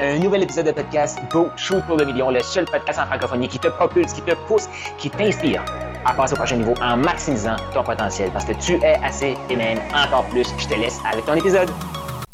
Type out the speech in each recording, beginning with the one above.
Un nouvel épisode de podcast Go Shoot pour le million, le seul podcast en francophonie qui te propulse, qui te pousse, qui t'inspire à passer au prochain niveau en maximisant ton potentiel parce que tu es assez et même encore plus. Je te laisse avec ton épisode.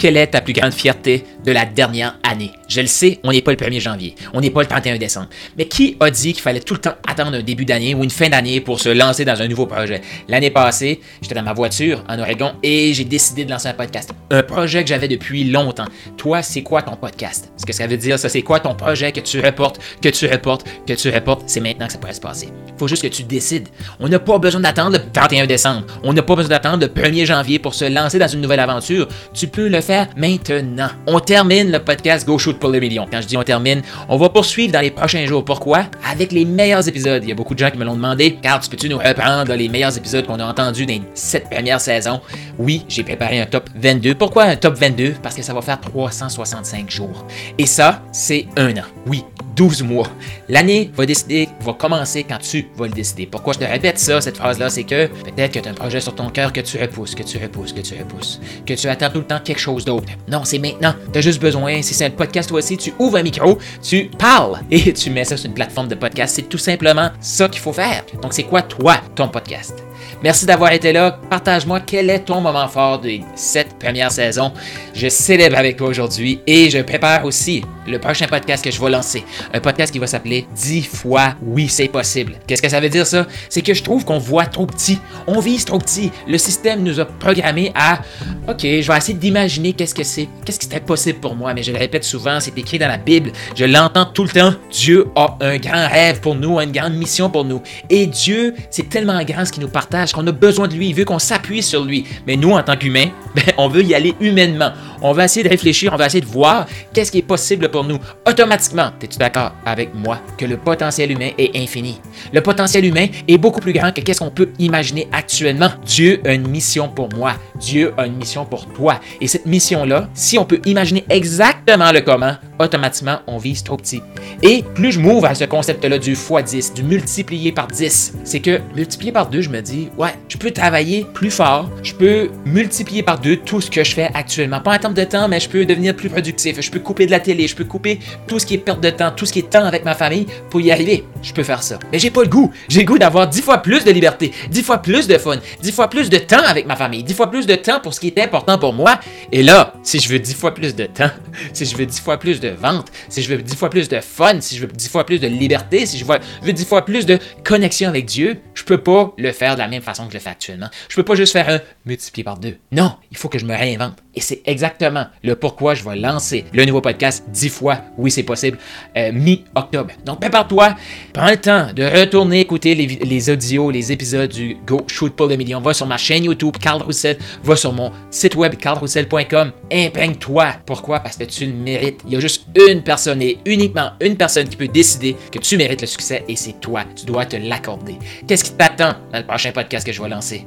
Quelle est ta plus grande fierté de la dernière année? Je le sais, on n'est pas le 1er janvier, on n'est pas le 31 décembre. Mais qui a dit qu'il fallait tout le temps attendre un début d'année ou une fin d'année pour se lancer dans un nouveau projet? L'année passée, j'étais dans ma voiture en Oregon et j'ai décidé de lancer un podcast. Un projet que j'avais depuis longtemps. Toi, c'est quoi ton podcast? Ce que ça veut dire, ça, c'est quoi ton projet que tu reportes, que tu reportes, que tu reportes? C'est maintenant que ça pourrait se passer. faut juste que tu décides. On n'a pas besoin d'attendre le 31 décembre. On n'a pas besoin d'attendre le 1er janvier pour se lancer dans une nouvelle aventure. Tu peux le faire maintenant. On termine le podcast Go Shoot pour le million. Quand je dis on termine, on va poursuivre dans les prochains jours. Pourquoi? Avec les meilleurs épisodes. Il y a beaucoup de gens qui me l'ont demandé. Car tu peux-tu nous reprendre les meilleurs épisodes qu'on a entendus dans cette première saison? Oui, j'ai préparé un top 22. Pourquoi un top 22? Parce que ça va faire 365 jours. Et ça, c'est un an. Oui, 12 mois. L'année va décider, va commencer quand tu vas le décider. Pourquoi je te répète ça, cette phrase-là, c'est que peut-être que tu as un projet sur ton cœur que tu repousses, que tu repousses, que tu repousses, que tu attends tout le temps quelque chose d'autre. Non, c'est maintenant. Tu as juste besoin, si c'est un podcast toi aussi, tu ouvres un micro, tu parles et tu mets ça sur une plateforme de podcast. C'est tout simplement ça qu'il faut faire. Donc, c'est quoi, toi, ton podcast? Merci d'avoir été là. Partage-moi quel est ton moment fort de cette première saison. Je célèbre avec toi aujourd'hui et je prépare aussi le prochain podcast que je vais lancer. Un podcast qui va s'appeler 10 fois oui c'est possible. Qu'est-ce que ça veut dire ça? C'est que je trouve qu'on voit trop petit. On vise trop petit. Le système nous a programmé à OK, je vais essayer d'imaginer qu'est-ce que c'est, qu'est-ce qui serait possible pour moi, mais je le répète souvent, c'est écrit dans la Bible, je l'entends tout le temps. Dieu a un grand rêve pour nous, une grande mission pour nous. Et Dieu, c'est tellement grand ce qu'il nous partage qu'on a besoin de lui, il veut qu'on s'appuie sur lui. Mais nous, en tant qu'humains, ben, on veut y aller humainement. On va essayer de réfléchir, on va essayer de voir qu'est-ce qui est possible pour nous. Automatiquement, es-tu d'accord avec moi que le potentiel humain est infini? Le potentiel humain est beaucoup plus grand que qu'est-ce qu'on peut imaginer actuellement. Dieu a une mission pour moi. Dieu a une mission pour toi. Et cette mission-là, si on peut imaginer exactement le comment, automatiquement, on vise trop petit. Et plus je m'ouvre à ce concept-là du x10, du multiplier par 10, c'est que multiplier par 2, je me dis, ouais, je peux travailler plus fort, je peux multiplier par 2 tout ce que je fais actuellement. De temps, mais je peux devenir plus productif, je peux couper de la télé, je peux couper tout ce qui est perte de temps, tout ce qui est temps avec ma famille pour y arriver. Je peux faire ça. Mais j'ai pas le goût. J'ai le goût d'avoir 10 fois plus de liberté, 10 fois plus de fun, 10 fois plus de temps avec ma famille, 10 fois plus de temps pour ce qui est important pour moi. Et là, si je veux 10 fois plus de temps, si je veux 10 fois plus de vente, si je veux 10 fois plus de fun, si je veux 10 fois plus de liberté, si je veux 10 fois plus de connexion avec Dieu, je peux pas le faire de la même façon que je le fais actuellement. Je peux pas juste faire un multiplié par deux. Non, il faut que je me réinvente. Et c'est exactement le pourquoi je vais lancer le nouveau podcast 10 fois, oui c'est possible, euh, mi-octobre. Donc prépare-toi, prends le temps de retourner écouter les, audios, les épisodes du Go Shoot pour le million. Va sur ma chaîne YouTube, Carl Roussel, va sur mon site web, carlroussel.com, imprègne-toi. Pourquoi? Parce que tu le mérites. Il y a juste une personne et uniquement une personne qui peut décider que tu mérites le succès et c'est toi. Tu dois te l'accorder. Qu'est-ce qui t'attend dans le prochain podcast que je vais lancer?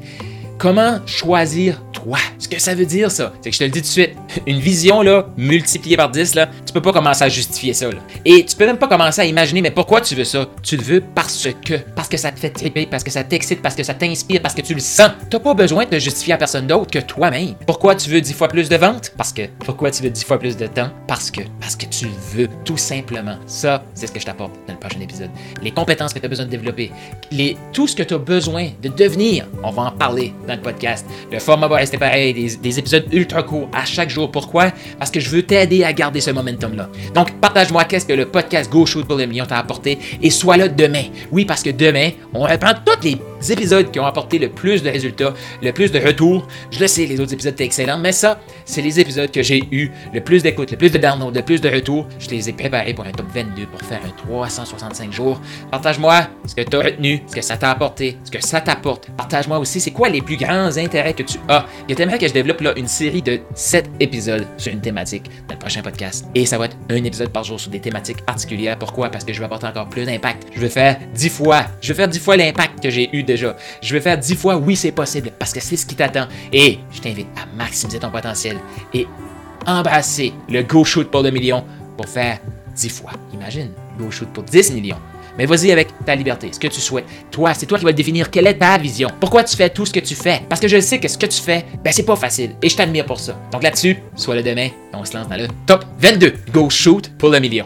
Comment choisir toi? Ce que ça veut dire, ça, c'est que je te le dis tout de suite, une vision là, multipliée par 10, là, tu peux pas commencer à justifier ça. Et tu peux même pas commencer à imaginer, mais pourquoi tu veux ça? Tu le veux parce que. Parce que ça te fait triper, parce que ça t'excite, parce que ça t'inspire, parce que tu le sens. T'as pas besoin de te justifier à personne d'autre que toi-même. Pourquoi tu veux 10 fois plus de ventes? Parce que. Pourquoi tu veux 10 fois plus de temps? Parce que. Parce que tu le veux, tout simplement. Ça, c'est ce que je t'apporte dans le prochain épisode. Les compétences que tu as besoin de développer, les, tout ce que tu as besoin de devenir, on va en parler dans le podcast. Le format va rester pareil, des, épisodes ultra courts à chaque jour. Pourquoi? Parce que je veux t'aider à garder ce momentum-là. Donc, partage-moi qu'est-ce que le podcast Go Shoot pour le million t'a apporté et sois là demain. Oui, parce que demain, on reprend tous les épisodes qui ont apporté le plus de résultats, le plus de retours. Je le sais, les autres épisodes étaient excellents, mais ça, c'est les épisodes que j'ai eu le plus d'écoute, le plus de downloads, le plus de retours. Je les ai préparés pour un top 22 pour faire un 365 jours. Partage-moi ce que tu as retenu, ce que ça t'a apporté, ce que ça t'apporte. Partage-moi aussi c'est quoi les plus grands intérêts que tu as? Et t'aimerais que je développe là une série de 7 épisodes sur une thématique dans le prochain podcast. Et ça va être un épisode par jour sur des thématiques particulières. Pourquoi? Parce que je veux apporter encore plus d'impact. Je veux faire 10 fois, je veux faire 10 fois l'impact que j'ai eu Je veux faire 10 fois oui c'est possible parce que c'est ce qui t'attend. Et je t'invite à maximiser ton potentiel et embrasser le Go Shoot pour le million pour faire 10 fois. Imagine, Go Shoot pour 10 millions. Mais vas-y avec ta liberté, ce que tu souhaites. Toi, c'est toi qui vas définir quelle est ta vision? Pourquoi tu fais tout ce que tu fais? Parce que je sais que ce que tu fais, ben c'est pas facile. Et je t'admire pour ça. Donc là-dessus, sois le demain, on se lance dans le top 22. Go shoot pour le million.